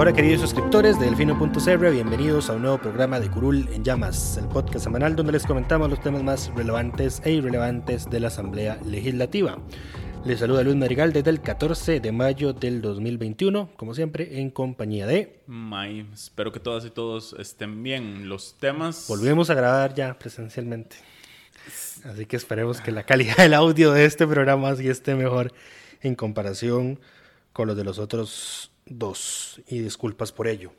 Hola queridos suscriptores de Delfino.cr, bienvenidos a un nuevo programa de Curul en Llamas, el podcast semanal donde les comentamos los temas más relevantes e irrelevantes de la Asamblea Legislativa. Les saluda Luis Marigal desde el 14 de mayo del 2021, como siempre, en compañía de... May, espero que todas y todos estén bien. Los temas... Volvemos a grabar ya presencialmente. Así que esperemos que la calidad del audio de este programa sí esté mejor en comparación con los de los otros dos. Y disculpas por ello.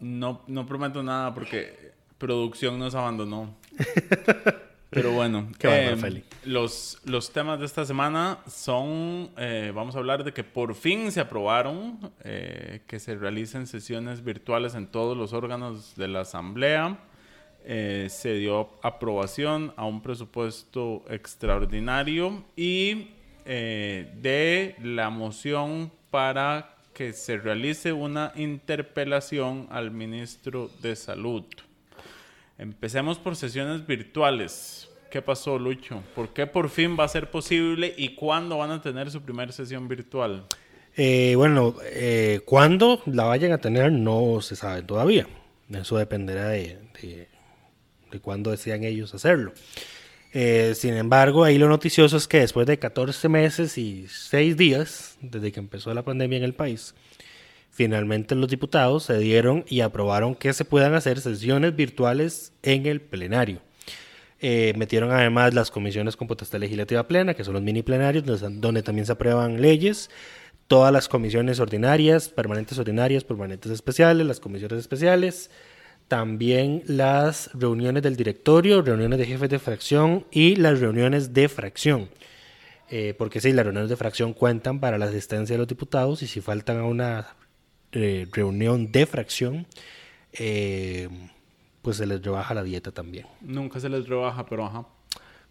No, no prometo nada porque producción nos abandonó. Pero bueno, Qué bueno, eh, Feli. los, los temas de esta semana son, eh, vamos a hablar de que por fin se aprobaron eh, que se realicen sesiones virtuales en todos los órganos de la Asamblea. Eh, se dio aprobación a un presupuesto extraordinario y de la moción para que se realice una interpelación al ministro de Salud. Empecemos por sesiones virtuales. ¿Qué pasó, Lucho? ¿Por qué por fin va a ser posible y cuándo van a tener su primera sesión virtual? Eh, bueno, eh, cuándo la vayan a tener no se sabe todavía. Eso dependerá de, de, de cuándo desean ellos hacerlo. Eh, sin embargo, ahí lo noticioso es que después de 14 meses y 6 días desde que empezó la pandemia en el país, finalmente los diputados se dieron y aprobaron que se puedan hacer sesiones virtuales en el plenario. Eh, metieron además las comisiones con potestad legislativa plena, que son los mini plenarios, donde, también se aprueban leyes, todas las comisiones ordinarias, permanentes ordinarias, permanentes especiales, las comisiones especiales, también las reuniones del directorio, reuniones de jefes de fracción y las reuniones de fracción. Eh, porque sí, las reuniones de fracción cuentan para la asistencia de los diputados y si faltan a una eh, reunión de fracción, eh, pues se les rebaja la dieta también. Nunca se les rebaja, pero ajá.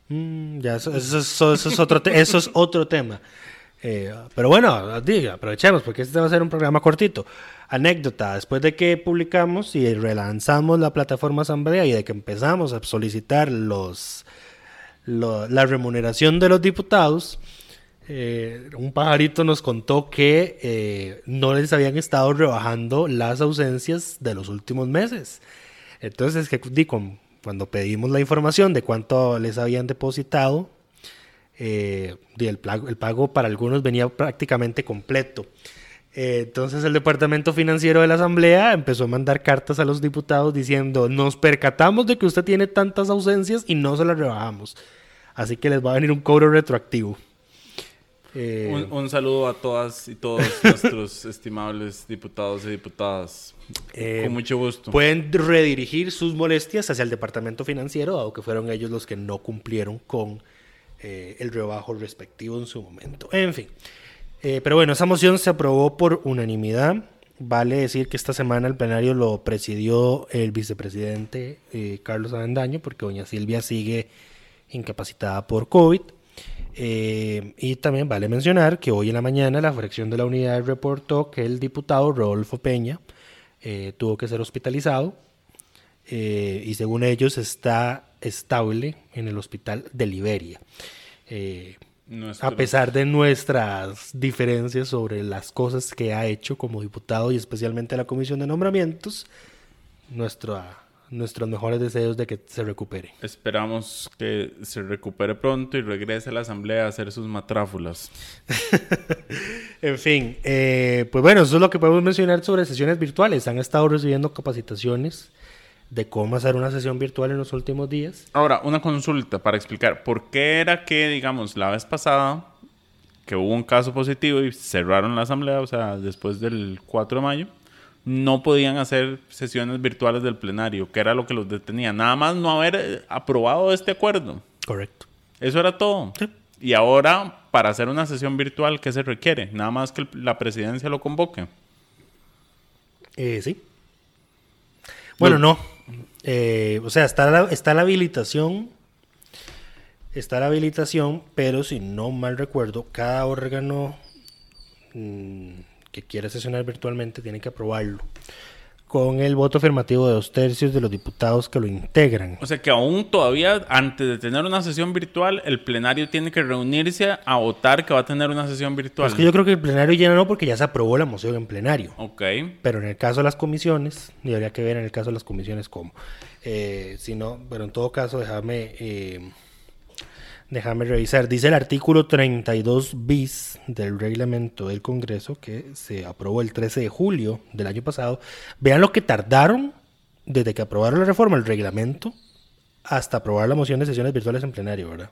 Mm, ya, eso, eso- eso- eso es, otro eso es otro tema. Eh, pero bueno, diga, aprovechemos porque este va a ser un programa cortito. Anécdota, después de que publicamos y relanzamos la plataforma Asamblea y de que empezamos a solicitar los, lo- la remuneración de los diputados, eh, un pajarito nos contó que eh, no les habían estado rebajando las ausencias de los últimos meses. Entonces, que, cuando pedimos la información de cuánto les habían depositado, eh, el, el pago para algunos venía prácticamente completo. Eh, entonces el Departamento Financiero de la Asamblea empezó a mandar cartas a los diputados diciendo, nos percatamos de que usted tiene tantas ausencias y no se las rebajamos. Así que les va a venir un cobro retroactivo. Eh, Un, un saludo a todas y todos nuestros estimables diputados y diputadas. Eh, Con mucho gusto. Pueden redirigir sus molestias hacia el departamento financiero, dado que fueron ellos los que no cumplieron con eh, el rebajo respectivo en su momento. En fin. Eh, pero bueno, esa moción se aprobó por unanimidad. Vale decir que esta semana el plenario lo presidió el vicepresidente eh, Carlos Avendaño, porque doña Silvia sigue incapacitada por COVID. Eh, y también vale mencionar que hoy en la mañana la fracción de la unidad reportó que el diputado Rodolfo Peña tuvo que ser hospitalizado y según ellos está estable en el hospital de Liberia. Nuestro- a pesar de nuestras diferencias sobre las cosas que ha hecho como diputado y especialmente la comisión de nombramientos, nuestra, nuestros mejores deseos de que se recupere. Esperamos que se recupere pronto y regrese a la asamblea a hacer sus matráfulas. En fin, eh, pues bueno, eso es lo que podemos mencionar sobre sesiones virtuales. Han estado recibiendo capacitaciones de cómo hacer una sesión virtual en los últimos días. Ahora, una consulta para explicar. ¿Por qué era que, digamos, la vez pasada que hubo un caso positivo y cerraron la asamblea, o sea, después del 4 de mayo, no podían hacer sesiones virtuales del plenario, que era lo que los detenía? Nada más no haber eh, aprobado este acuerdo. Correcto. Eso era todo. Sí. Y ahora, para hacer una sesión virtual, ¿qué se requiere? Nada más que la presidencia lo convoque. Eh, sí. Bueno, no. Eh, o sea, está la, está la habilitación. Está la habilitación, pero si no mal recuerdo, cada órgano mm, que quiera sesionar virtualmente tiene que aprobarlo. Con el voto afirmativo de dos tercios de los diputados que lo integran. O sea que aún todavía, antes de tener una sesión virtual, el plenario tiene que reunirse a votar que va a tener una sesión virtual. Es que yo creo que el plenario ya no, porque ya se aprobó la moción en plenario. Ok. Pero en el caso de las comisiones, y habría que ver en el caso de las comisiones cómo. Eh, si no, pero en todo caso, déjame, eh, déjame revisar. Dice el artículo 32 bis del reglamento del Congreso que se aprobó el 13 de julio del año pasado. Vean lo que tardaron desde que aprobaron la reforma, el reglamento, hasta aprobar la moción de sesiones virtuales en plenario, ¿verdad?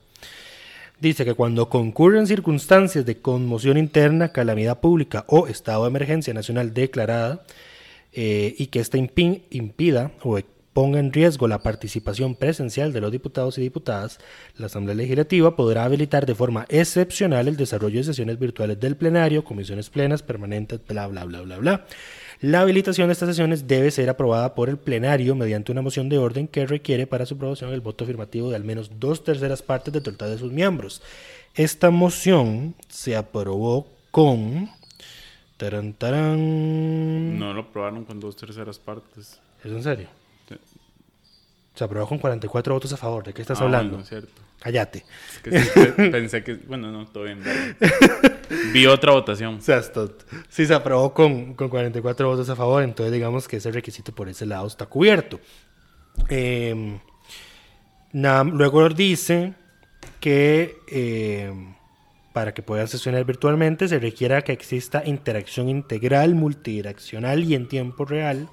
Dice que cuando concurren circunstancias de conmoción interna, calamidad pública o estado de emergencia nacional declarada eh, y que ésta impi- impida o ponga en riesgo la participación presencial de los diputados y diputadas, la Asamblea Legislativa podrá habilitar de forma excepcional el desarrollo de sesiones virtuales del plenario, comisiones plenas, permanentes, bla, bla, bla, bla, bla. La habilitación de estas sesiones debe ser aprobada por el plenario mediante una moción de orden que requiere para su aprobación el voto afirmativo de al menos dos terceras partes del total de sus miembros. Esta moción se aprobó con... Tarán, tarán. No lo aprobaron con dos terceras partes. ¿Es en serio? Se aprobó con 44 votos a favor. ¿De qué estás Ah, hablando? bueno, es cierto. Cállate. Es que sí, pe- pensé que... Bueno, no, todo bien. Vi otra votación. Seas tonto. Sí, se aprobó con, con 44 votos a favor, entonces digamos que ese requisito por ese lado está cubierto. Eh, na- luego dice que eh, para que puedan sesionar virtualmente se requiera que exista interacción integral, multidireccional y en tiempo real,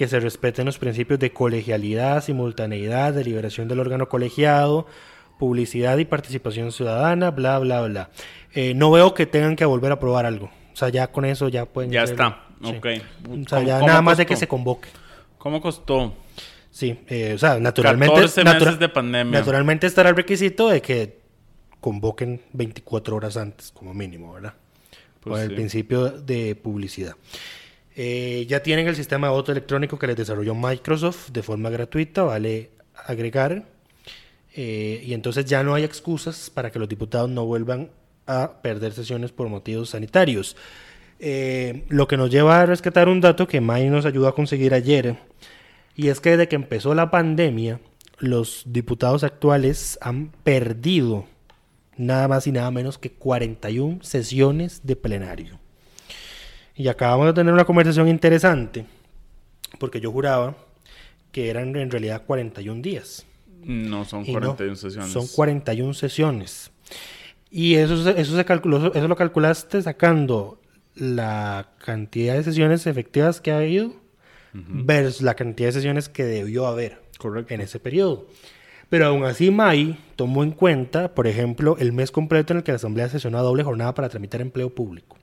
que se respeten los principios de colegialidad, simultaneidad, deliberación del órgano colegiado, publicidad y participación ciudadana, bla, bla, bla. Eh, no veo que tengan que volver a aprobar algo. O sea, ya con eso ya pueden... Ya está. Sí. Ok. O sea, ¿Cómo- ya nada más de que se convoque. ¿Cómo costó? Sí, eh, o sea, naturalmente... 14 meses natura- de pandemia. Naturalmente estará el requisito de que convoquen 24 horas antes, como mínimo, ¿verdad? Pues Por el principio de publicidad. Eh, ya tienen el sistema de voto electrónico que les desarrolló Microsoft de forma gratuita, vale agregar. Eh, y entonces ya no hay excusas para que los diputados no vuelvan a perder sesiones por motivos sanitarios. Eh, lo que nos lleva a rescatar un dato que May nos ayudó a conseguir ayer, y es que desde que empezó la pandemia, los diputados actuales han perdido nada más y nada menos que 41 sesiones de plenario. Y acabamos de tener una conversación interesante, porque yo juraba que eran en realidad 41 días. No, son Y no, 41 sesiones. Son 41 sesiones. Y eso, se- eso, se calculó, eso lo calculaste sacando la cantidad de sesiones efectivas que ha habido versus la cantidad de sesiones que debió haber Correcto. en ese periodo. Pero aún así, May tomó en cuenta, por ejemplo, el mes completo en el que la Asamblea sesionó a doble jornada para tramitar empleo público.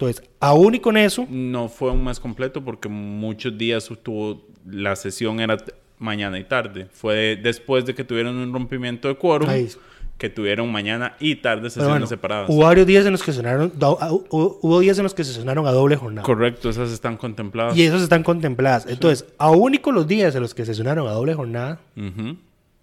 Entonces, aún y con eso, No fue un mes completo porque muchos días tuvo la sesión era mañana y tarde. Fue después de que tuvieron un rompimiento de quórum Ahí. que tuvieron mañana y tarde sesiones bueno, separadas. hubo varios días en los que hubo días en los que se sesionaron a doble jornada. Correcto, esas están contempladas. Y esos están contempladas. Entonces, aún y con los días en los que sesionaron a doble jornada.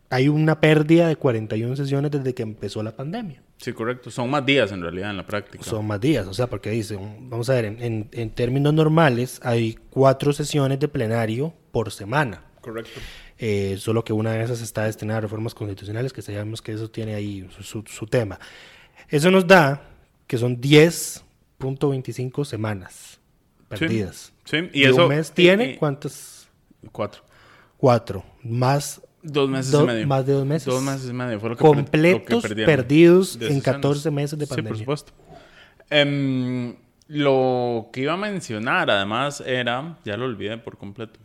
Hay una pérdida de 41 sesiones desde que empezó la pandemia. Sí, correcto. Son más días en realidad en la práctica. Son más días, o sea, porque dicen, vamos a ver, en, en- en términos normales hay cuatro sesiones de plenario por semana. Correcto. Eh, solo que una de esas está destinada a reformas constitucionales, que sabemos que eso tiene ahí su, su- su tema. Eso nos da que son 10.25 semanas perdidas. Sí, y y eso... un mes tiene, y- y- ¿cuántas? Cuatro. Cuatro. Más, Dos meses do- y medio. más de dos meses. Dos meses y medio. Fue lo que per- lo que completos perdidos en sesiones. 14 meses de Sí, por pandemia. supuesto. Em, lo que iba a mencionar, además, era... Ya lo olvidé por completo.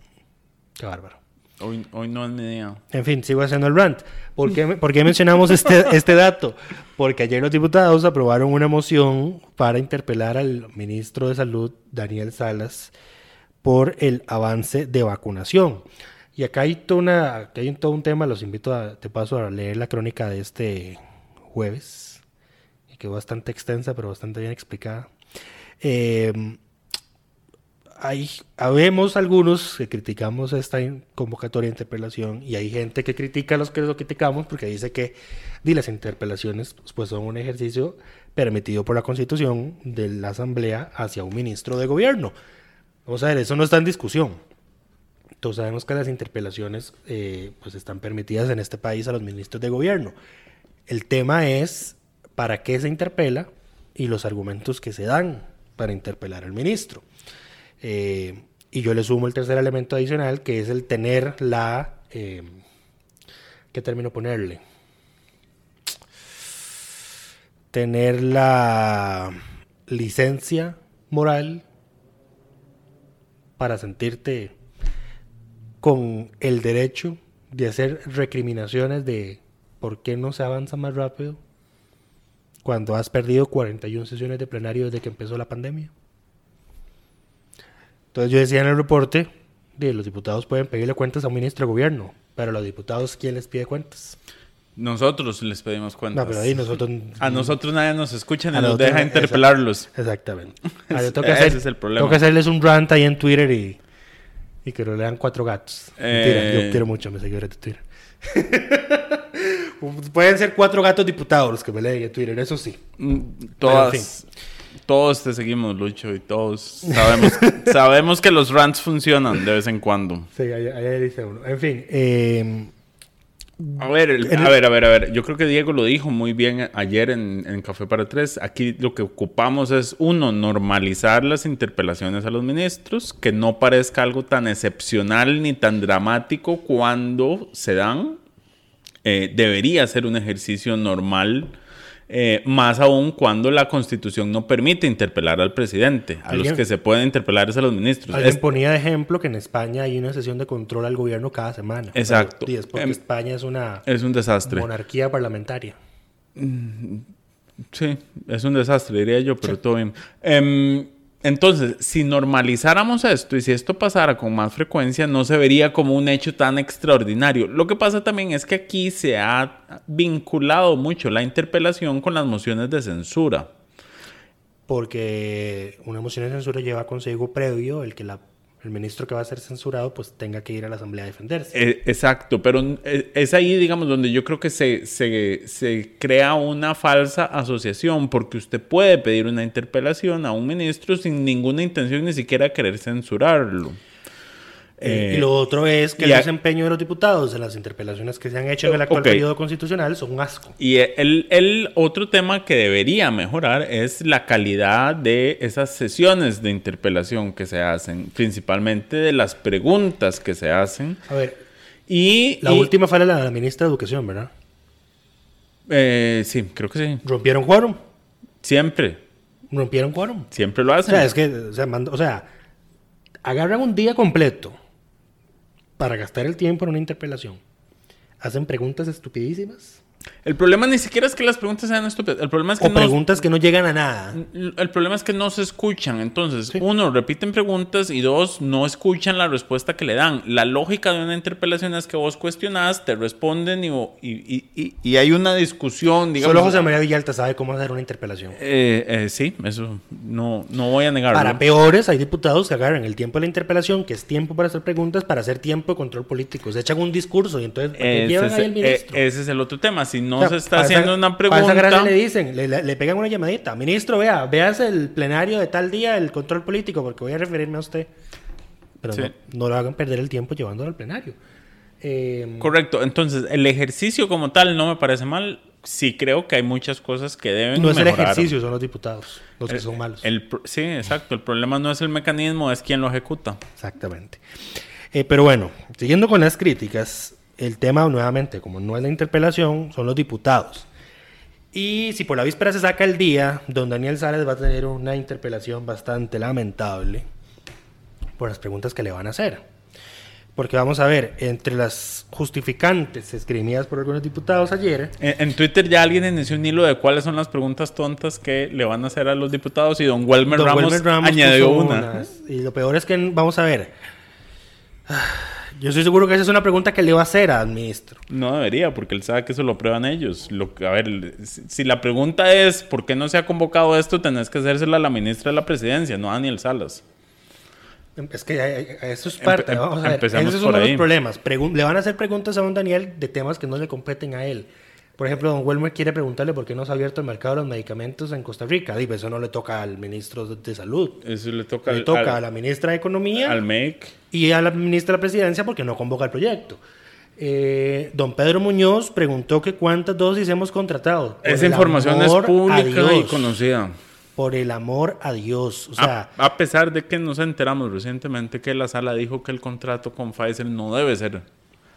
Qué bárbaro. Hoy, hoy no es mi día. En fin, sigo haciendo el rant. ¿Por qué, por qué mencionamos este, este dato? Porque ayer los diputados aprobaron una moción para interpelar al ministro de Salud, Daniel Salas, por el avance de vacunación. Y acá hay, toda una, hay todo un tema, los invito a, te paso a leer la crónica de este jueves, y quedó bastante extensa, pero bastante bien explicada. Eh, hay, habemos algunos que criticamos esta convocatoria de interpelación y hay gente que critica a los que lo criticamos porque dice que di, las interpelaciones pues, son un ejercicio permitido por la Constitución de la Asamblea hacia un ministro de gobierno. Vamos a ver, eso no está en discusión. Todos sabemos que las interpelaciones eh, pues están permitidas en este país a los ministros de gobierno. El tema es para qué se interpela y los argumentos que se dan para interpelar al ministro. Eh, y yo le sumo el tercer elemento adicional, que es el tener la... eh, ¿Qué término ponerle? Tener la licencia moral para sentirte con el derecho de hacer recriminaciones de por qué no se avanza más rápido cuando has perdido 41 sesiones de plenario desde que empezó la pandemia. Entonces yo decía en el reporte, de los diputados pueden pedirle cuentas a un ministro de gobierno, pero los diputados, ¿quién les pide cuentas? Nosotros les pedimos cuentas. No, pero ahí nosotros... A nosotros nadie nos escucha ni nos deja interpelarlos. Exactamente. Yo tengo, Ese que hacer- es el problema. tengo que hacerles un rant ahí en Twitter y, y que lo lean cuatro gatos. Mentira, Eh. yo quiero mucho a mis seguidores de Twitter. Pueden ser cuatro gatos diputados los que me leen en Twitter, eso sí. Mm, Todas, en todos te seguimos, Lucho, y todos sabemos, sabemos que los rants funcionan de vez en cuando. Sí, ahí, ahí dice uno. En fin, eh, A ver, el- a ver, a ver, a ver. Yo creo que Diego lo dijo muy bien ayer en, en Café para Tres. Aquí lo que ocupamos es, uno, normalizar las interpelaciones a los ministros, que no parezca algo tan excepcional ni tan dramático cuando se dan. Eh, debería ser un ejercicio normal, eh, más aún cuando la Constitución no permite interpelar al presidente. A los que se pueden interpelar es a los ministros. alguien Es- ponía de ejemplo que en España hay una sesión de control al gobierno cada semana. Exacto. Y es porque Em, España es una es un desastre. monarquía parlamentaria. Sí, es un desastre, diría yo, pero todo bien. Em, entonces, si normalizáramos esto y si esto pasara con más frecuencia, no se vería como un hecho tan extraordinario. Lo que pasa también es que aquí se ha vinculado mucho la interpelación con las mociones de censura. Porque una moción de censura lleva consigo previo el que la, el ministro que va a ser censurado pues tenga que ir a la asamblea a defenderse. Eh, exacto, pero eh, es ahí, digamos, donde yo creo que se, se, se crea una falsa asociación, porque usted puede pedir una interpelación a un ministro sin ninguna intención ni siquiera querer censurarlo. Eh, Eh, y lo otro es que y el desempeño de los diputados en las interpelaciones que se han hecho en el actual Ok. periodo constitucional son un asco. Y el, el otro tema que debería mejorar es la calidad de esas sesiones de interpelación que se hacen, principalmente de las preguntas que se hacen. A ver, Y la y- última fue la de la ministra de Educación, ¿verdad? eh, sí, creo que sí. Rompieron quórum. Siempre, Rompieron quórum. siempre lo O hacen. sea, es que, o sea, mando- o sea, agarran un día completo para gastar el tiempo en una interpelación. Hacen preguntas estupidísimas. El problema ni siquiera es que las preguntas sean estúpidas. El problema es que O no, preguntas que no llegan a nada. el problema es que no se escuchan. Entonces, uno, repiten preguntas y dos, no escuchan la respuesta que le dan. La lógica de una interpelación es que vos cuestionás, te responden y, y, y- hay una discusión, digamos. Solo José María Villalta sabe cómo hacer una interpelación. Eh, eh, sí, eso no, no voy a negarlo. Para peores, hay diputados que agarran el tiempo de la interpelación, que es tiempo para hacer preguntas, para hacer tiempo de control político. Se echan un discurso y entonces ¿para qué ese, llevan ahí al eh, ministro. ese es el otro tema. Si no O sea, se está para esa- haciendo una para esa pregunta. le dicen, le, le- le pegan una llamadita. Ministro, vea, veas el plenario de tal día, el control político, porque voy a referirme a usted. Pero Sí. no, no lo hagan perder el tiempo llevándolo al plenario. Eh, Correcto. Entonces, el ejercicio como tal no me parece mal. Sí creo que hay muchas cosas que deben no es el mejorar. ejercicio, son los diputados los que El- son malos. el sí, exacto. El problema no es el mecanismo, es quien lo ejecuta. Exactamente. Eh, pero bueno, siguiendo con las críticas, el tema nuevamente, como no es la interpelación, son los diputados. Y si por la víspera se saca el día, don Daniel Sárez va a tener una interpelación bastante lamentable por las preguntas que le van a hacer. Porque vamos a ver, entre las justificantes esgrimidas por algunos diputados ayer, En, en Twitter ya alguien inició un hilo de cuáles son las preguntas tontas que le van a hacer a los diputados y don Welmer, Don Ramos, Wilmer Ramos añadió una. unas. Y lo peor es que, vamos a ver, ah, yo estoy seguro que esa es una pregunta que le va a hacer al ministro. No debería, porque él sabe que eso lo prueban ellos. Lo a ver, si, la pregunta es ¿por qué no se ha convocado esto? Tenés que hacérsela a la ministra de la presidencia, no a Daniel Salas. Es que eh, eh, eso es parte. Empe- vamos a ver, empecemos ese es por uno de los problemas. Pregun- le van a hacer preguntas a don Daniel de temas que no le competen a él. Por ejemplo, don Welmer quiere preguntarle por qué no se ha abierto el mercado de los medicamentos en Costa Rica. Digo, eso no le toca al ministro de Salud. Eso le toca, Le al, toca al- a la ministra de Economía al MEC. y a la ministra de la Presidencia porque no convoca el proyecto. Eh, don Pedro Muñoz preguntó que cuántas dosis hemos contratado. Por Esa información es pública y conocida. Por el amor a Dios. O sea, a, a pesar de que nos enteramos recientemente que la sala dijo que el contrato con Pfizer no debe ser.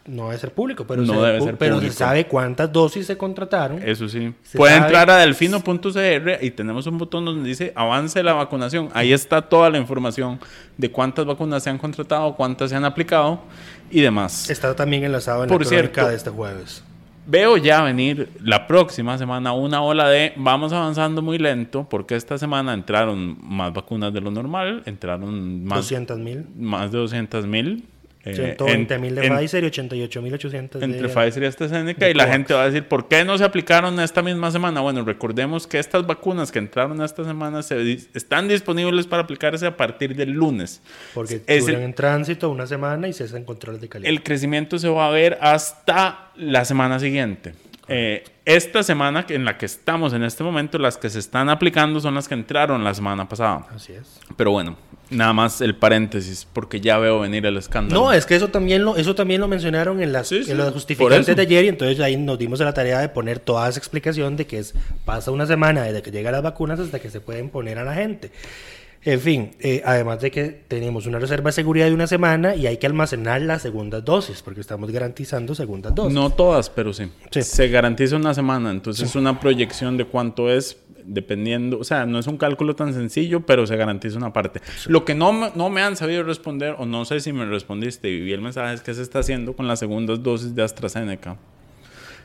No debe ser público, pero, No se, debe ser pero se público. sabe cuántas dosis se contrataron. Eso sí. Se Puede sabe- entrar a delfino.cr y tenemos un botón donde dice avance la vacunación. Ahí está toda la información de cuántas vacunas se han contratado, cuántas se han aplicado y demás. Está también enlazado en Por la cierto. de este jueves. Veo ya venir la próxima semana una ola de vamos avanzando muy lento porque esta semana entraron más vacunas de lo normal, entraron más, 200 mil. más de 200 mil. Eh, 120 mil de en- Pfizer y 88 mil 800 de... entre Pfizer y AstraZeneca y la gente va a decir, ¿por qué no se aplicaron esta misma semana? Bueno, recordemos que estas vacunas que entraron esta semana se están disponibles para aplicarse a partir del lunes. Porque Es duran el, en tránsito una semana y se hacen controles de calidad. el crecimiento se va a ver hasta la semana siguiente. Eh, esta semana en la que estamos en este momento, las que se están aplicando son las que entraron la semana pasada. Así es. Pero bueno, nada más el paréntesis, porque ya veo venir el escándalo. No, es que eso también lo, eso también lo mencionaron en las, Sí, sí, en por justificantes de ayer y entonces ahí nos dimos a la tarea de poner toda esa explicación de que es, pasa una semana desde que llegan las vacunas hasta que se pueden poner a la gente. En fin, eh, además de que tenemos una reserva de seguridad de una semana y hay que almacenar las segundas dosis porque estamos garantizando segundas dosis. No todas, pero sí. Sí. Se garantiza una semana, entonces es una proyección de cuánto es, dependiendo, o sea, no es un cálculo tan sencillo, pero se garantiza una parte. Lo que no, me- no me han sabido responder, o no sé si me respondiste y vi el mensaje, es que se está haciendo con las segundas dosis de AstraZeneca.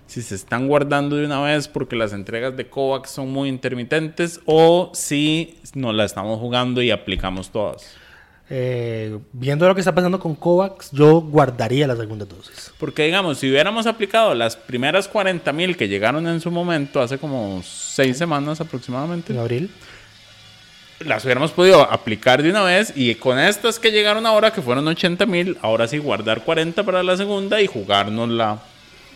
Si se están guardando de una vez porque las entregas de COVAX son muy intermitentes o si nos la estamos jugando y aplicamos todas. Eh, viendo lo que está pasando con COVAX, yo guardaría la segunda dosis. Porque digamos, si hubiéramos aplicado las primeras 40 mil que llegaron en su momento, hace como seis semanas aproximadamente, En abril. las hubiéramos podido aplicar de una vez y con estas que llegaron ahora, que fueron 80 mil, ahora sí guardar 40 para la segunda y jugárnosla.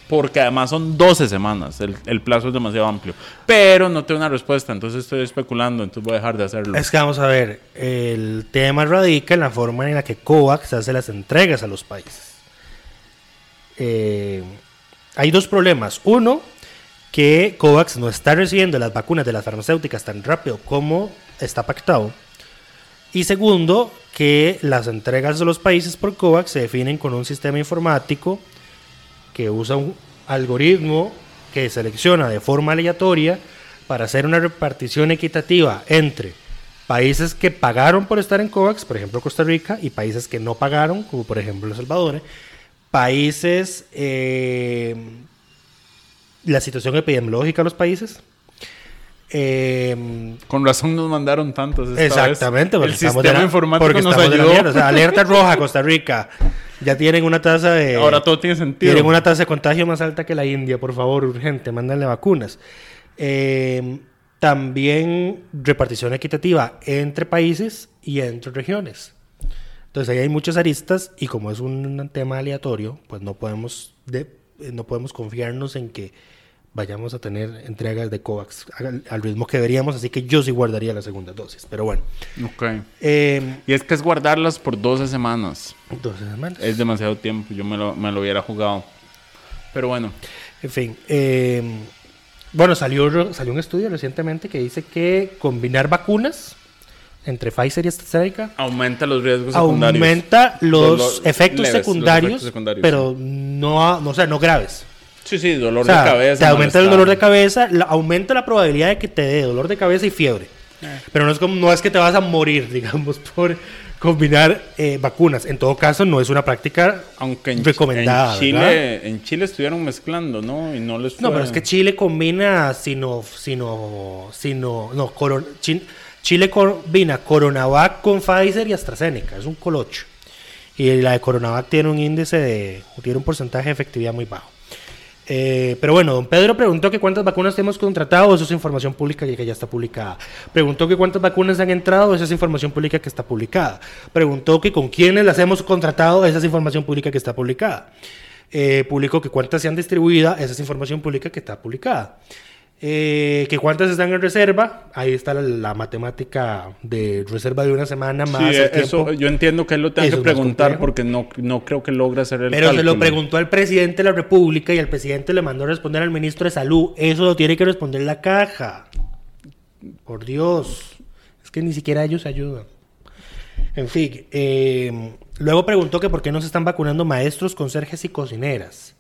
Porque además son 12 semanas, el, plazo es demasiado amplio. Pero no tengo una respuesta, entonces estoy especulando, entonces voy a dejar de hacerlo. Es que vamos a ver, el tema radica en la forma en la que COVAX hace las entregas a los países. Eh, hay dos problemas. Uno, que COVAX no está recibiendo las vacunas de las farmacéuticas tan rápido como está pactado. Y segundo, que las entregas de los países por COVAX se definen con un sistema informático que usa un algoritmo que selecciona de forma aleatoria para hacer una repartición equitativa entre países que pagaron por estar en COVAX, por ejemplo Costa Rica, y países que no pagaron, como por ejemplo El Salvador, países, eh, la situación epidemiológica de los países. eh, Con razón nos mandaron tantos. esta Exactamente, vez. porque El estamos sistema la- informático porque nos de la ayudó. mierda. O sea, alerta roja, Costa Rica. Ya tienen una tasa de. Ahora todo tiene sentido. Tienen una tasa de contagio más alta que la India, por favor, urgente, mándanle vacunas. Eh, también repartición equitativa entre países y entre regiones. Entonces ahí hay muchas aristas y como es un tema aleatorio, pues no podemos, de- eh, no podemos confiarnos en que vayamos a tener entregas de COVAX al, al ritmo que deberíamos, así que yo sí guardaría la segunda dosis. Pero bueno, Ok. eh, Y es que es guardarlas por 12 semanas. 12 semanas. Es demasiado tiempo. Yo me lo, me lo hubiera jugado. Pero bueno. En fin, eh, bueno, salió, salió un estudio recientemente que dice que combinar vacunas entre Pfizer y AstraZeneca Aumenta los riesgos secundarios. aumenta los Dolor- efectos, leves, los secundarios, efectos secundarios, pero no, no, o sea, no graves. Sí, sí, dolor O sea, de cabeza. te aumenta el dolor de cabeza, la- aumenta la probabilidad de que te dé dolor de cabeza y fiebre. Eh. Pero no es como no es que te vas a morir, digamos, por combinar eh, vacunas. En todo caso, no es una práctica Aunque en, recomendada. en Chile, ¿verdad? en Chile estuvieron mezclando, ¿no? Y no les No, fue- pero es que Chile combina sino, sino, sino, no, coron- Chin- Chile combina Coronavac con Pfizer y AstraZeneca, es un colocho. Y la de Coronavac tiene un índice de, tiene un porcentaje de efectividad muy bajo. Eh, pero bueno, don Pedro preguntó que cuántas vacunas hemos contratado, eso es información pública que ya está publicada. Preguntó que cuántas vacunas han entrado, esa es información pública que está publicada. Preguntó que con quiénes las hemos contratado, esa es información pública que está publicada. Eh, publicó que cuántas se han distribuido, esa es información pública que está publicada. Eh, que cuántas están en reserva, ahí está la, la matemática de reserva de una semana más. Sí, el eso yo entiendo que él lo tenga Eso que preguntar porque no, no creo que logra hacer el Pero se lo preguntó al presidente de la República y el presidente le mandó a responder al ministro de Salud. Eso lo tiene que responder la caja. Por Dios. Es que ni siquiera ellos ayudan. En fin. eh, luego preguntó que por qué no se están vacunando maestros, conserjes y cocineras.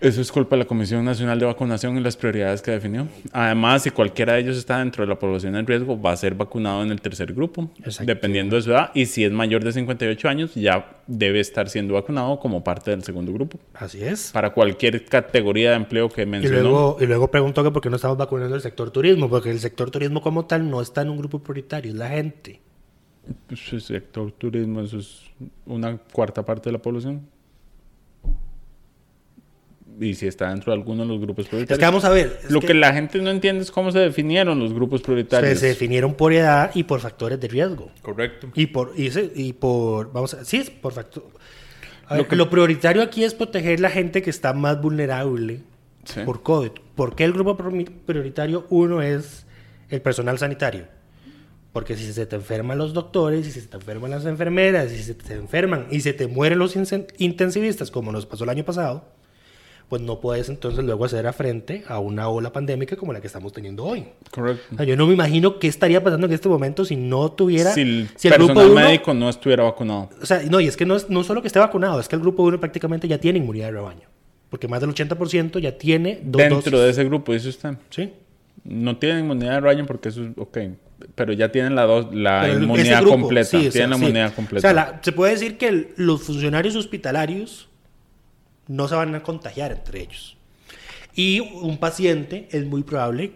Eso es culpa de la Comisión Nacional de Vacunación y las prioridades que definió. Además, si cualquiera de ellos está dentro de la población en riesgo, va a ser vacunado en el tercer grupo, dependiendo de su edad. Y si es mayor de 58 años, ya debe estar siendo vacunado como parte del segundo grupo. Así es. Para cualquier categoría de empleo que Y mencionó. luego, y luego preguntó que por qué no estamos vacunando el sector turismo. Porque el sector turismo como tal no está en un grupo prioritario, es la gente. Pues, el sector turismo, eso es una cuarta parte de la población. Y si está dentro de alguno de los grupos prioritarios. Es que vamos a ver. Lo que... la gente no entiende es cómo se definieron los grupos prioritarios. se, se definieron por edad y por factores de riesgo. Correcto. Y por, y, y por, vamos a, sí, es por factor. A ver, Lo lo, que- prioritario aquí es proteger la gente que está más vulnerable Sí. por COVID. ¿Por qué el grupo prioritario uno es el personal sanitario? Porque si se te enferman los doctores, y si se te enferman las enfermeras, y si se te enferman y se te mueren los intensivistas, como nos pasó el año pasado, pues no puedes entonces luego hacer a frente a una ola pandémica como la que estamos teniendo hoy. Correcto. O sea, yo no me imagino qué estaría pasando en este momento si no tuviera. Si el si el grupo personal 1. médico no estuviera vacunado. O sea, no, y es que no es no solo que esté vacunado, es que el grupo 1 prácticamente ya tiene inmunidad de rebaño. Porque más del 80% ya tiene dos Dentro dosis. de ese grupo, dice usted. Sí. No tienen inmunidad de rebaño porque eso es, ok. Pero ya tienen la, dos, la inmunidad grupo, completa. sí, o sea, tienen la sí. inmunidad O completa. sea, la- se puede decir que el- los funcionarios hospitalarios no se van a contagiar entre ellos. Y un paciente es muy probable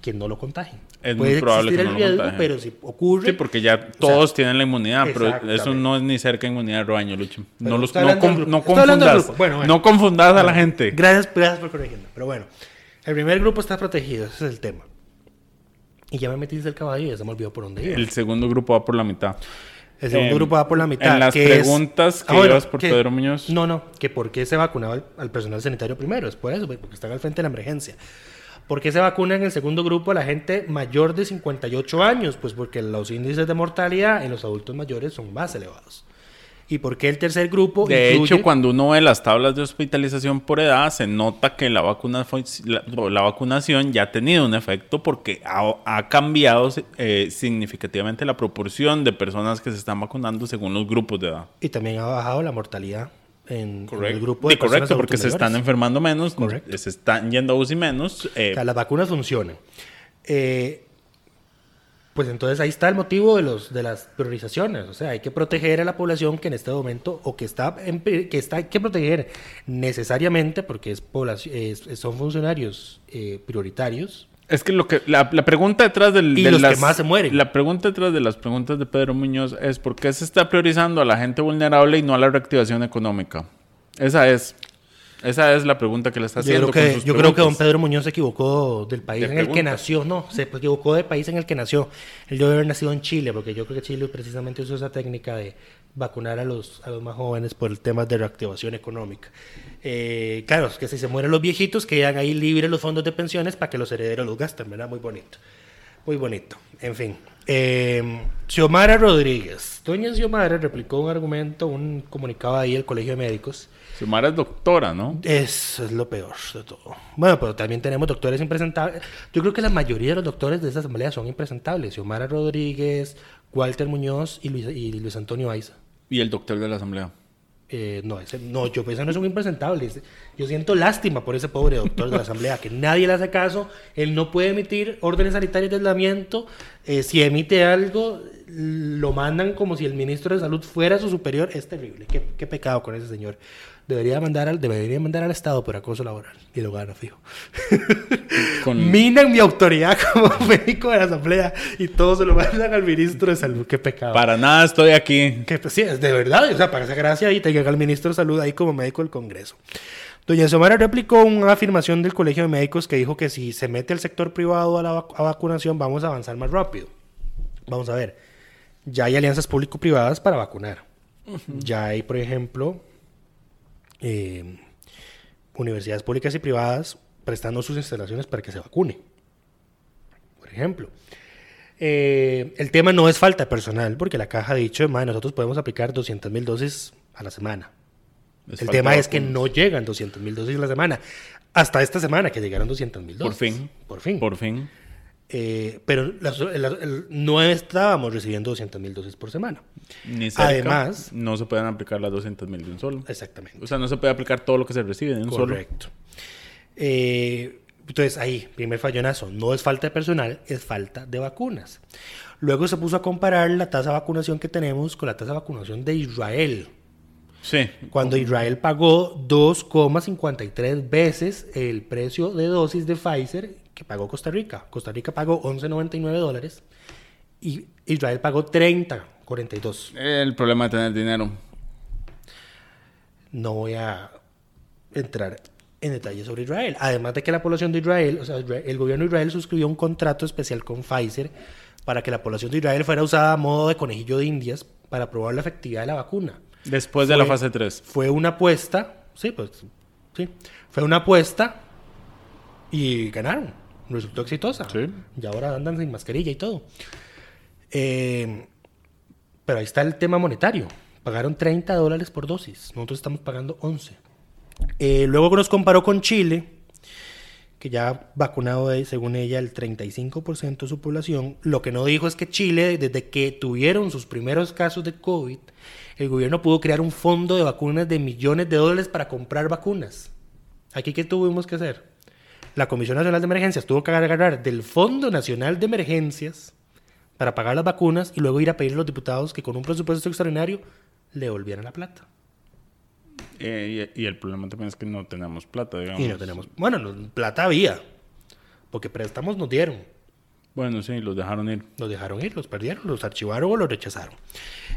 que no lo contagien. Es Puede muy probable existir que el no lo riesgo, contagien. pero si ocurre... Sí, porque ya todos tienen la inmunidad, pero eso no es ni cerca de inmunidad de rebaño, Lucho. Pero No, los, no, grupo. no confundas. Bueno, bueno. No confundas a la gente. Gracias, gracias por corregirme. Pero bueno, el primer grupo está protegido, ese es el tema. Y ya me metiste el caballo y ya se me olvidó por dónde iba. El segundo grupo va por la mitad. El segundo Eh, grupo va por la mitad. en las que es- preguntas que Ah, bueno, ibas por que- Pedro Muñoz. No, no, que por qué se vacunaba al, al personal sanitario primero, es por eso, porque están al frente de la emergencia. ¿Por qué se vacuna en el segundo grupo a la gente mayor de 58 años? Pues porque los índices de mortalidad en los adultos mayores son más elevados. ¿Y por qué el tercer grupo? De incluye- hecho, cuando uno ve las tablas de hospitalización por edad, se nota que la, vacuna la, la vacunación ya ha tenido un efecto porque ha, ha cambiado eh, significativamente la proporción de personas que se están vacunando según los grupos de edad. Y también ha bajado la mortalidad en, en el grupo Sí, de personas correcto, porque se están enfermando menos, Correcto. se están yendo a UCI menos. eh, O sea, las vacunas funcionan. Eh, pues entonces ahí está el motivo de, los, de las priorizaciones. O sea, hay que proteger a la población que en este momento, o que está, en que está hay que proteger necesariamente porque es población, es- son funcionarios eh, prioritarios. Es que lo que la, la pregunta detrás del, Y de los que las, más se mueren. La pregunta detrás de las preguntas de Pedro Muñoz es por qué se está priorizando a la gente vulnerable y no a la reactivación económica. Esa es. Esa es la pregunta que le está Yo haciendo. creo, con que, yo creo que don. Pedro Muñoz se equivocó del país De en el que nació. No, se equivocó del país en el que nació. Él debe haber nacido en Chile, porque yo creo que Chile precisamente usó esa técnica de vacunar a los, a los más jóvenes por el tema de reactivación económica. Eh, claro, que si se mueren los viejitos, quedan ahí libres los fondos de pensiones para que los herederos los gasten, ¿verdad? Muy bonito. Muy bonito. En fin. Eh, Xiomara Rodríguez. Doña Xiomara replicó un argumento, un comunicado ahí del Colegio de Médicos. Xiomara es doctora, ¿no? Eso es lo peor de todo. Bueno, pero también tenemos doctores impresentables. Yo creo que la mayoría de los doctores de esta asamblea son impresentables. Xiomara Rodríguez, Walter Muñoz y Luis, y Luis Antonio Aiza. Y el doctor de la asamblea. Eh, no, ese, no, yo pienso no es un impresentable. ese- Yo siento lástima por ese pobre doctor de la Asamblea, que nadie le hace caso. Él no puede emitir órdenes sanitarias de aislamiento. Eh, si emite algo, lo mandan como si el ministro de Salud fuera su superior. Es terrible. Qué, qué pecado con ese señor. Debería mandar al, debería mandar al Estado por acoso laboral. Y lo gana, fijo. Con- Minan mi autoridad como médico de la Asamblea y todos se lo mandan al ministro de Salud. Qué pecado. Para nada estoy aquí. Que pues, sí, es de verdad, o sea, para esa gracia ahí te llega el ministro de Salud ahí como médico del Congreso. Doña Xiomara replicó una afirmación del Colegio de Médicos que dijo que si se mete el sector privado a la vac- a vacunación vamos a avanzar más rápido. Vamos a ver, ya hay alianzas público-privadas para vacunar. Ya hay, por ejemplo, eh, universidades públicas y privadas prestando sus instalaciones para que se vacune. Por ejemplo. Eh, el tema no es falta de personal, porque la caja ha dicho, "Mae, nosotros podemos aplicar 200 mil dosis a la semana. El tema es que no llegan 200 mil dosis a la semana. Hasta esta semana que llegaron 200 mil Por dosis. fin. Por fin. Por fin. Eh, pero no estábamos recibiendo 200 mil dosis por semana. Ni cerca, Además- no se pueden aplicar las 200 mil de un solo. Exactamente. O sea, no se puede aplicar todo lo que se recibe de un solo. Correcto. Eh, entonces ahí, primer fallonazo, no es falta de personal, es falta de vacunas. Luego se puso a comparar la tasa de vacunación que tenemos con la tasa de vacunación de Israel. Sí. Cuando Israel pagó 2,53 veces el precio de dosis de Pfizer que pagó Costa Rica. Costa Rica pagó 11,99 dólares y Israel pagó 30,42. El problema de tener dinero. No voy a entrar en detalle sobre Israel. Además de que la población de Israel, o sea, el gobierno de Israel suscribió un contrato especial con Pfizer para que la población de Israel fuera usada a modo de conejillo de indias para probar la efectividad de la vacuna. Después de la fase 3. Fue una apuesta, sí, pues, sí, fue una apuesta y ganaron. Resultó exitosa. Sí. Y ahora andan sin mascarilla y todo. Eh, pero ahí está el tema monetario. Pagaron 30 dólares por dosis. Nosotros estamos pagando 11. Eh, luego nos comparó con Chile, que ya ha vacunado, según ella, el 35% de su población. Lo que no dijo es que Chile, desde que tuvieron sus primeros casos de COVID, el gobierno pudo crear un fondo de vacunas de millones de dólares para comprar vacunas. ¿Aquí qué tuvimos que hacer? La Comisión Nacional de Emergencias tuvo que agarrar del Fondo Nacional de Emergencias para pagar las vacunas y luego ir a pedirle a los diputados que con un presupuesto extraordinario le volvieran la plata. Eh, y, y el problema también es que no tenemos plata, digamos. Y no tenemos. Bueno, no, plata había. Porque préstamos nos dieron. Bueno, sí, los dejaron ir. Los dejaron ir, los perdieron, los archivaron o los rechazaron.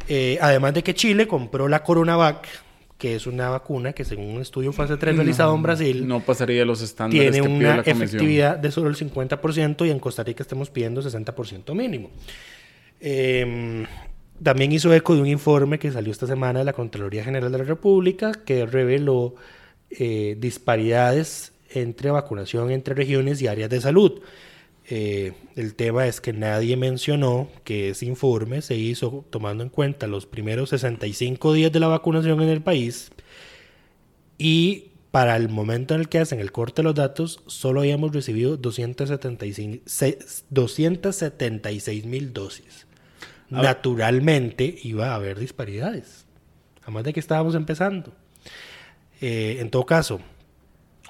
Eh, además de que Chile compró la Coronavac, que es una vacuna que según un estudio fase 3 realizado en Brasil, No pasaría los estándares tiene que pide una la efectividad de solo el 50% y en Costa Rica estamos pidiendo 60% mínimo. Eh, también hizo eco de un informe que salió esta semana de la Contraloría General de la República que reveló eh, disparidades entre vacunación entre regiones y áreas de salud. Eh, el tema es que nadie mencionó que ese informe se hizo tomando en cuenta los primeros 65 días de la vacunación en el país y para el momento en el que hacen el corte de los datos, solo habíamos recibido 275 se- 276 mil dosis. Naturalmente iba a haber disparidades. Además de que estábamos empezando. Eh, en todo caso,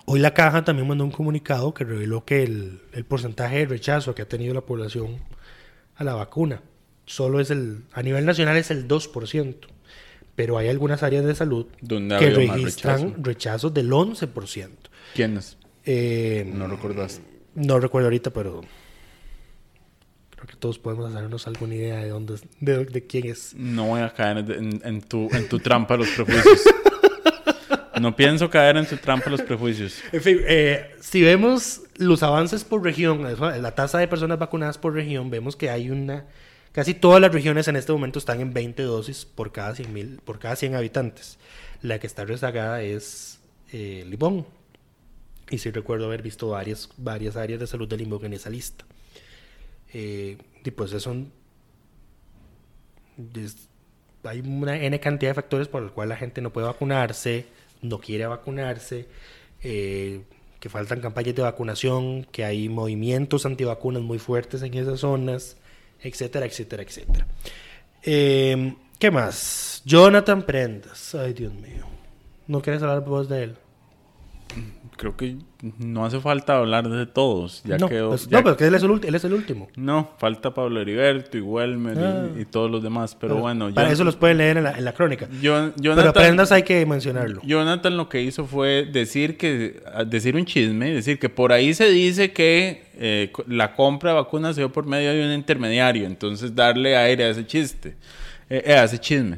hoy la caja también mandó un comunicado que reveló que el, el porcentaje de rechazo que ha tenido la población a la vacuna solo es el, a nivel nacional es el 2%. Pero hay algunas áreas de salud que registran rechazo. rechazos del 11%. ¿Quiénes? Eh, No recuerdas. no recuerdo ahorita, pero creo que todos podemos hacernos alguna idea de dónde, de, de quién es. No voy a caer en, en tu, en tu trampa de los prejuicios. No pienso caer en tu trampa los prejuicios. Eh, si vemos los avances por región, la tasa de personas vacunadas por región, vemos que hay una... Casi todas las regiones en este momento están en 20 dosis por cada 100, mil, por cada 100 habitantes. La que está rezagada es eh, Limón. Y sí recuerdo haber visto varias, varias áreas de salud de Limón en esa lista. Eh, y pues son... des- hay una N cantidad de factores por los cuales la gente no puede vacunarse, no quiere vacunarse, eh, que faltan campañas de vacunación, que hay movimientos antivacunas muy fuertes en esas zonas, etcétera, etcétera, etcétera. Eh, ¿Qué más? Jonathan Prendas. Ay, Dios mío. ¿No quieres hablar vos de él? Creo que no hace falta hablar de todos. Ya no, quedó- pues, ya- no, pero que él es, el, él es el último. No, falta Pablo Heriberto y Welmer y- Ah. y, todos los demás. Pero bueno, Para eso los pueden leer en la, en la crónica. Pero Jonathan, Prendas hay que mencionarlo. Jonathan lo que hizo fue decir que decir un chisme, decir que por ahí se dice que eh, la compra de vacunas se dio por medio de un intermediario, entonces darle aire a ese chiste, eh, eh, a ese chisme,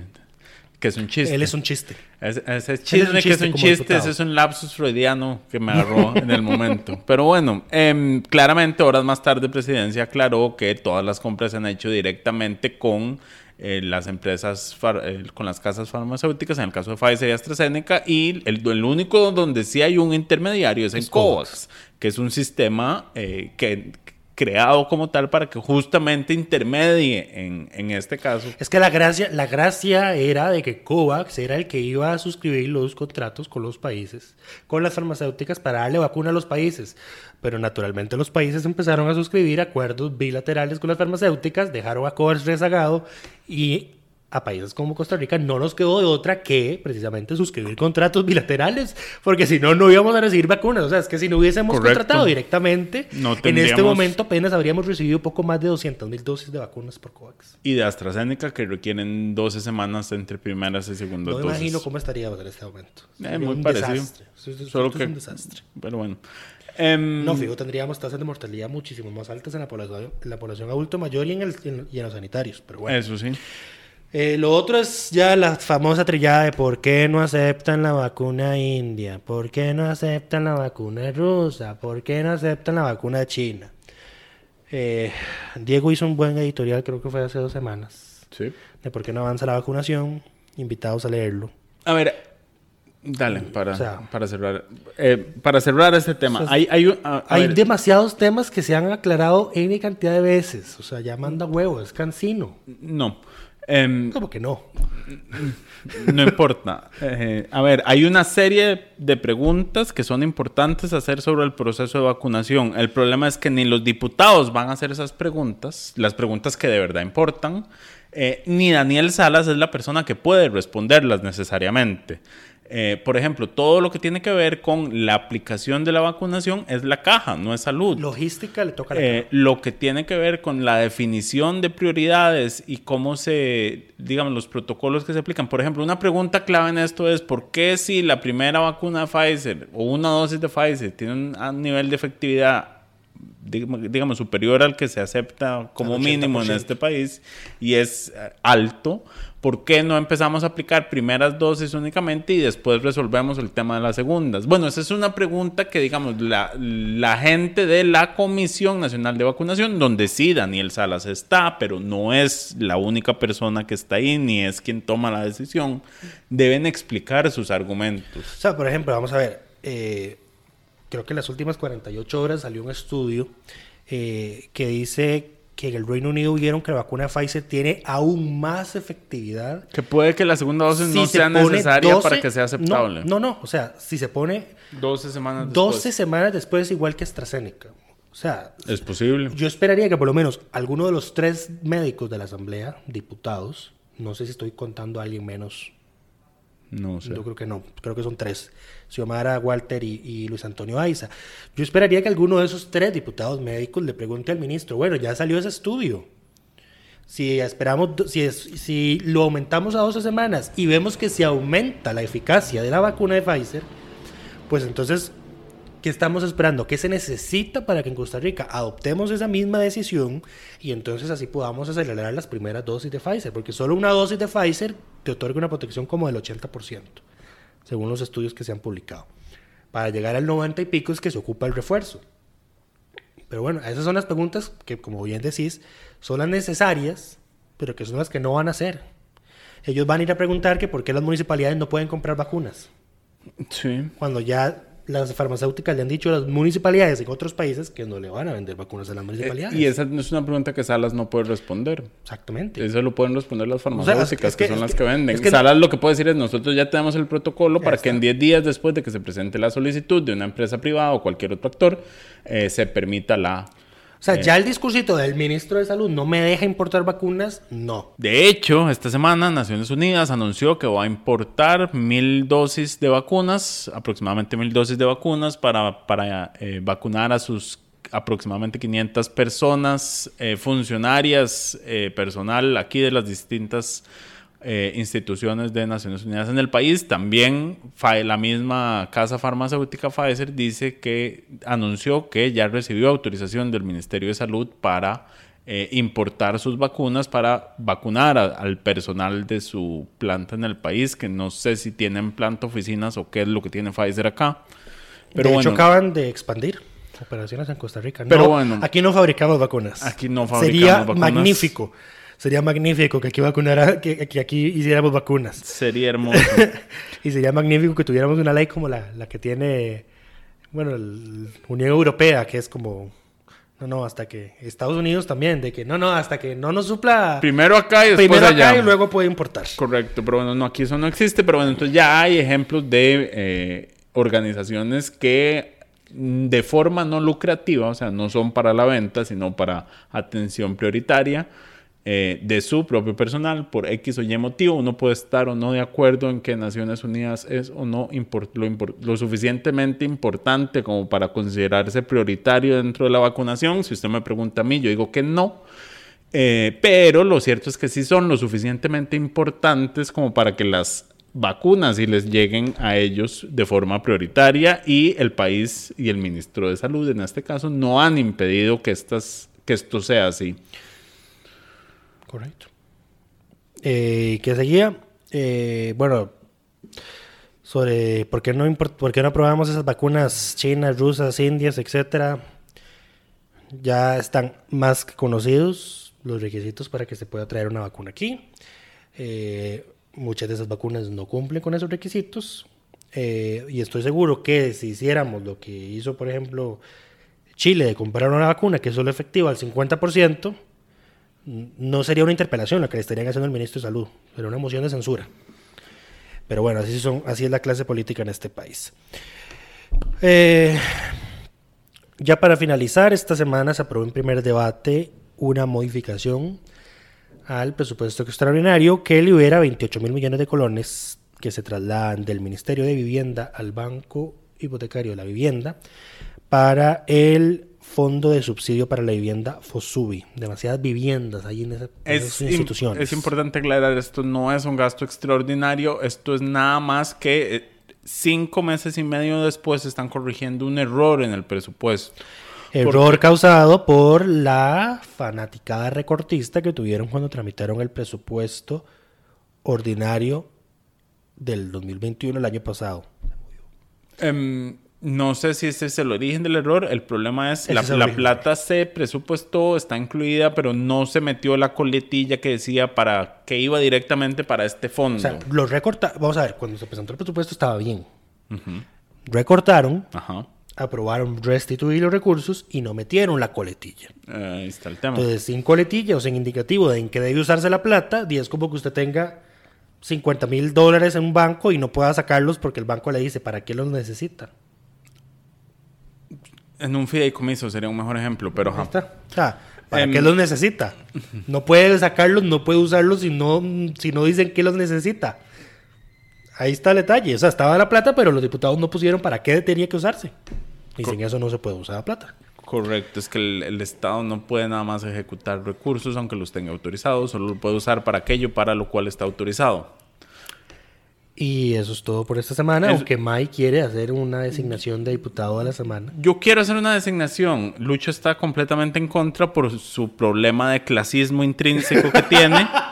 que es un chiste. Él es un chiste. Ese, ese un chisme que es chiste un chiste, ese es un lapsus freudiano que me agarró en el momento. Pero bueno, em, claramente horas más tarde Presidencia aclaró que todas las compras se han hecho directamente con eh, las empresas, far- eh, con las casas farmacéuticas, en el caso de Pfizer y AstraZeneca, y el, el único donde sí hay un intermediario es en Es COVAX, COVAX. que es un sistema eh, que creado como tal para que justamente intermedie en, en este caso Es que la gracia, la gracia era de que COVAX era el que iba a suscribir los contratos con los países, con las farmacéuticas para darle vacuna a los países. Pero naturalmente los países empezaron a suscribir acuerdos bilaterales con las farmacéuticas, dejaron a COVAX rezagado y a países como Costa Rica no nos quedó de otra que precisamente suscribir contratos bilaterales, porque si no, no íbamos a recibir vacunas. O sea, es que si no hubiésemos Correcto. contratado directamente, No en este tendríamos- momento apenas habríamos recibido poco más de 200 mil dosis de vacunas por COVAX. y de AstraZeneca que requieren 12 semanas entre primeras y segundas No dosis. imagino cómo estaríamos en este momento. Eh, muy un parecido. desastre. Solo esto que es un desastre. Pero bueno. Em, No, fijo, tendríamos tasas de mortalidad muchísimo más altas en la población, en la población adulto mayor y en, el, en- y en los sanitarios. Pero bueno. Eso sí. Eh, lo otro es ya la famosa trillada de por qué no aceptan la vacuna india, por qué no aceptan la vacuna rusa, por qué no aceptan la vacuna china. Eh, Diego hizo un buen editorial, creo que fue hace dos semanas, Sí. de por qué no avanza la vacunación. Invitados a leerlo. A ver, dale, para, O sea- para cerrar. Eh, para cerrar este tema. O sea, hay, hay, un- a- a Hay demasiados temas que se han aclarado N cantidad de veces. O sea, ya manda huevo, es cansino. No. Em, ¿Cómo que no? no importa. Eh, a ver, hay una serie de preguntas que son importantes hacer sobre el proceso de vacunación. El problema es que ni los diputados van a hacer esas preguntas, las preguntas que de verdad importan, eh, ni Daniel Salas es la persona que puede responderlas necesariamente. Eh, por ejemplo, todo lo que tiene que ver con la aplicación de la vacunación es la caja, no es salud. Logística le toca a la Eh, caja. lo que tiene que ver con la definición de prioridades y cómo se, digamos, los protocolos que se aplican. Por ejemplo, una pregunta clave en esto es por qué si la primera vacuna de Pfizer o una dosis de Pfizer tiene un nivel de efectividad digamos, superior al que se acepta como mínimo en 80%. este país y es eh, alto, ¿por qué no empezamos a aplicar primeras dosis únicamente y después resolvemos el tema de las segundas? Bueno, esa es una pregunta que, digamos, la, la gente de la Comisión Nacional de Vacunación, donde sí Daniel Salas está, pero no es la única persona que está ahí, ni es quien toma la decisión, deben explicar sus argumentos. O sea, por ejemplo, vamos a ver. eh, creo que en las últimas 48 horas salió un estudio eh, que dice que en el Reino Unido vieron que la vacuna de Pfizer tiene aún más efectividad. Que puede que la segunda dosis si no se sea necesaria 12 para que sea aceptable. No, no, no, O sea, si se pone 12 semanas después. 12 semanas después, igual que AstraZeneca. O sea, Es posible. Yo esperaría que por lo menos alguno de los tres médicos de la Asamblea, diputados, no sé si estoy contando a alguien menos, No sé. yo creo que no, creo que son tres, Xiomara, Walter y, Luis Antonio Aiza. Yo esperaría que alguno de esos tres diputados médicos le pregunte al ministro, bueno, ya salió ese estudio. Si esperamos, si, si lo aumentamos a 12 semanas y vemos que se aumenta la eficacia de la vacuna de Pfizer, pues entonces, ¿qué estamos esperando? ¿Qué se necesita para que en Costa Rica adoptemos esa misma decisión y entonces así podamos acelerar las primeras dosis de Pfizer? Porque solo una dosis de Pfizer te otorga una protección como del 80%, según los estudios que se han publicado. Para llegar al 90 y pico es que se ocupa el refuerzo. Pero bueno, esas son las preguntas que, como bien decís, son las necesarias, pero que son las que no van a hacer. Ellos van a ir a preguntar que por qué las municipalidades no pueden comprar vacunas Sí. cuando ya las farmacéuticas le han dicho a las municipalidades en otros países que no le van a vender vacunas a las municipalidades. Eh, Y esa es una pregunta que Salas no puede responder. Exactamente. Eso lo pueden responder las farmacéuticas, es que- que, son es las que- que venden. es que- Salas lo que puede decir es, nosotros ya tenemos el protocolo para que en 10 días después de que se presente la solicitud de una empresa privada o cualquier otro actor, eh, se permita la... O sea, ya el discursito del ministro de Salud no me deja importar vacunas, no. De hecho, esta semana Naciones Unidas anunció que va a importar mil dosis de vacunas, aproximadamente mil dosis de vacunas para, para eh, vacunar a sus aproximadamente 500 personas, eh, funcionarias, eh, personal aquí de las distintas eh, instituciones de Naciones Unidas en el país. También la misma casa farmacéutica Pfizer dice que anunció que ya recibió autorización del Ministerio de Salud para eh, importar sus vacunas para vacunar al personal de su planta en el país, que no sé si tienen planta oficinas o qué es lo que tiene Pfizer acá. Pero de hecho acaban de expandir operaciones en Costa Rica. Pero bueno, aquí no fabricamos vacunas. Aquí no fabricamos Sería magnífico Sería magnífico que aquí, vacunara, que, que aquí hiciéramos vacunas. Sería hermoso. y sería magnífico que tuviéramos una ley como la, la que tiene, bueno, la Unión Europea, que es como no, no, hasta que Estados Unidos también, de que no, no, hasta que no nos supla. Primero acá y después primero allá. acá y luego puede importar. Correcto, pero bueno, no, aquí eso no existe, pero bueno, entonces ya hay ejemplos de eh, organizaciones que mm, de forma no lucrativa, o sea, no son para la venta, sino para atención prioritaria, eh, de su propio personal por X o Y motivo. Uno puede estar o no de acuerdo en que Naciones Unidas es o no lo, lo, suficientemente importante como para considerarse prioritario dentro de la vacunación. Si usted me pregunta a mí, yo digo que no. Eh, pero lo cierto es que sí son lo suficientemente importantes como para que las vacunas y les lleguen a ellos de forma prioritaria y el país y el ministro de salud en este caso no han impedido que, estas, que esto sea así. Correcto. Eh, ¿Qué seguía? Eh, bueno, sobre por qué, no por no aprobamos esas vacunas chinas, rusas, indias, etcétera. Ya están más que conocidos los requisitos para que se pueda traer una vacuna aquí. Eh, muchas de esas vacunas no cumplen con esos requisitos. Y estoy seguro que si hiciéramos lo que hizo, por ejemplo, Chile de comprar una vacuna que es solo efectiva al 50%, no sería una interpelación la que le estarían haciendo al ministro de Salud, pero una moción de censura. Pero bueno, así es la clase política en este país. Eh, ya para finalizar, esta semana se aprobó en primer debate una modificación al presupuesto extraordinario que libera 28 mil millones de colones que se trasladan del Ministerio de Vivienda al Banco Hipotecario de la Vivienda para el Fondo de Subsidio para la Vivienda FOSUBI. Demasiadas viviendas ahí en, esa, esas instituciones. es importante aclarar, esto no es un gasto extraordinario, esto es nada más que eh, cinco meses y medio después están corrigiendo un error en el presupuesto. Error causado por la fanaticada recortista que tuvieron cuando tramitaron el presupuesto ordinario del 2021, el año pasado. Um, no sé si ese es el origen del error. El problema es la, la plata se presupuestó, está incluida, pero no se metió la coletilla que decía para que iba directamente para este fondo. O sea, lo recortaron. Vamos a ver, cuando se presentó el presupuesto estaba bien. Recortaron, aprobaron restituir los recursos y no metieron la coletilla. Ahí está el tema. Entonces, sin coletilla o sin indicativo de en qué debe usarse la plata, y es como que usted tenga 50 mil dólares en un banco y no pueda sacarlos porque el banco le dice para qué los necesita. En un fideicomiso sería un mejor ejemplo, pero... Ahí está. O sea, ¿para em, qué los necesita? No puede sacarlos, no puede usarlos si no, si no dicen que los necesita. Ahí está el detalle. O sea, estaba la plata, pero los diputados no pusieron para qué tenía que usarse. Y sin eso no se puede usar la plata. Correcto, es que el, el, Estado no puede nada más ejecutar recursos aunque los tenga autorizados, solo lo puede usar para aquello para lo cual está autorizado. Y eso es todo por esta semana, aunque Mike quiere hacer una designación de diputado de la semana. Yo quiero hacer una designación. Lucho está completamente en contra por su problema de clasismo intrínseco que tiene.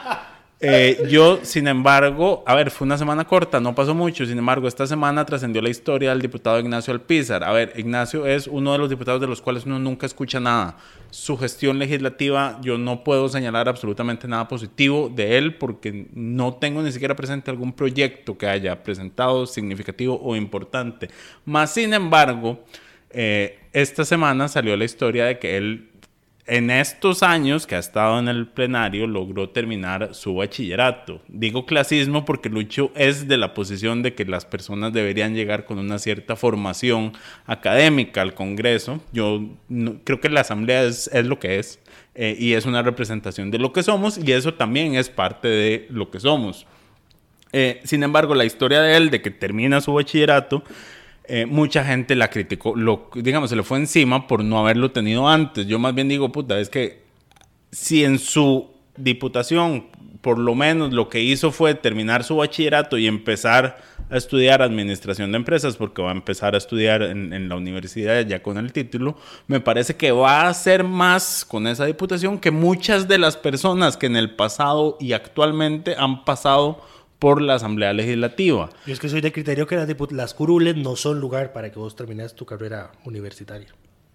Eh, yo, sin embargo, a ver, fue una semana corta, no pasó mucho. Sin embargo, esta semana trascendió la historia del diputado Ignacio Alpizar. A ver, Ignacio es uno de los diputados de los cuales uno nunca escucha nada. Su gestión legislativa, yo no puedo señalar absolutamente nada positivo de él porque no tengo ni siquiera presente algún proyecto que haya presentado significativo o importante. Más sin embargo, eh, esta semana salió la historia de que él en estos años que ha estado en el plenario logró terminar su bachillerato. Digo clasismo porque Lucho es de la posición de que las personas deberían llegar con una cierta formación académica al Congreso. Yo creo que la Asamblea es, lo que es eh, y es una representación de lo que somos y eso también es parte de lo que somos. Eh, sin embargo, la historia de él, de que termina su bachillerato, eh, mucha gente la criticó, lo, digamos, se le fue encima por no haberlo tenido antes. Yo más bien digo, puta, es que si en su diputación, por lo menos lo que hizo fue terminar su bachillerato y empezar a estudiar administración de empresas, porque va a empezar a estudiar en, en la universidad ya con el título, me parece que va a hacer más con esa diputación que muchas de las personas que en el pasado y actualmente han pasado por la Asamblea Legislativa. Yo es que soy de criterio que las, las curules no son lugar para que vos termines tu carrera universitaria.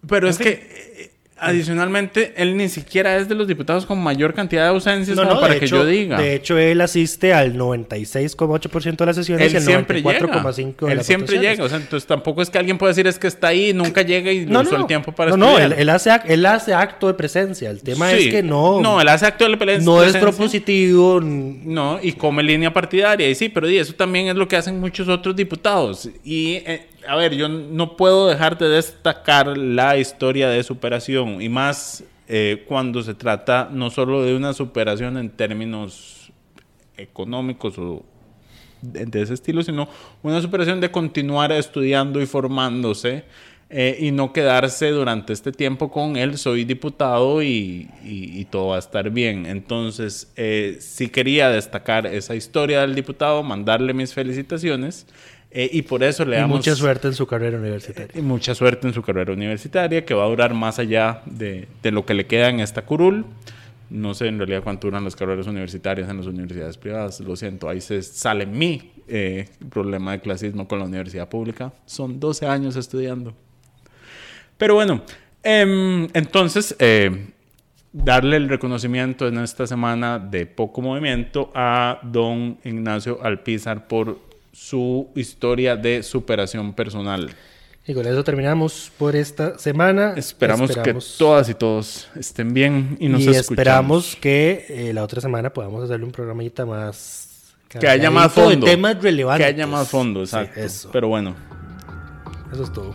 Pero es que eh, Adicionalmente, él ni siquiera es de los diputados con mayor cantidad de ausencias como para que yo diga. De hecho, él asiste al 96,8% de las sesiones y al 94,5% de Él siempre llega. O sea, entonces tampoco es que alguien pueda decir es que está ahí, nunca llega y no, usó el tiempo para no, estudiar. No, él, hace, él hace acto de presencia. El tema es que no... No, él hace acto de presencia. No es propositivo. No, y come línea partidaria. Y sí, pero eso también es lo que hacen muchos otros diputados. Y... Eh, a ver, yo no puedo dejar de destacar la historia de superación y más eh, cuando se trata no solo de una superación en términos económicos o de, ese estilo, sino una superación de continuar estudiando y formándose eh, y no quedarse durante este tiempo con él, soy diputado y, todo va a estar bien. Entonces, eh, sí quería destacar esa historia del diputado, mandarle mis felicitaciones. Eh, y por eso le damos... mucha suerte en su carrera universitaria. Y mucha suerte en su carrera universitaria, que va a durar más allá de, de, lo que le queda en esta curul. No sé en realidad cuánto duran las carreras universitarias en las universidades privadas. Lo siento, ahí se sale mi eh, problema de clasismo con la universidad pública. Son 12 años estudiando. Pero bueno, em, entonces... Eh, darle el reconocimiento en esta semana de poco movimiento a don Ignacio Alpizar por su historia de superación personal. Y con eso terminamos por esta semana. Esperamos, que todas y todos estén bien y nos y esperamos que eh, la otra semana podamos hacerle un programita más... Que haya más fondo. De temas relevantes. Que haya más fondo, exacto. Pero bueno. Eso es todo.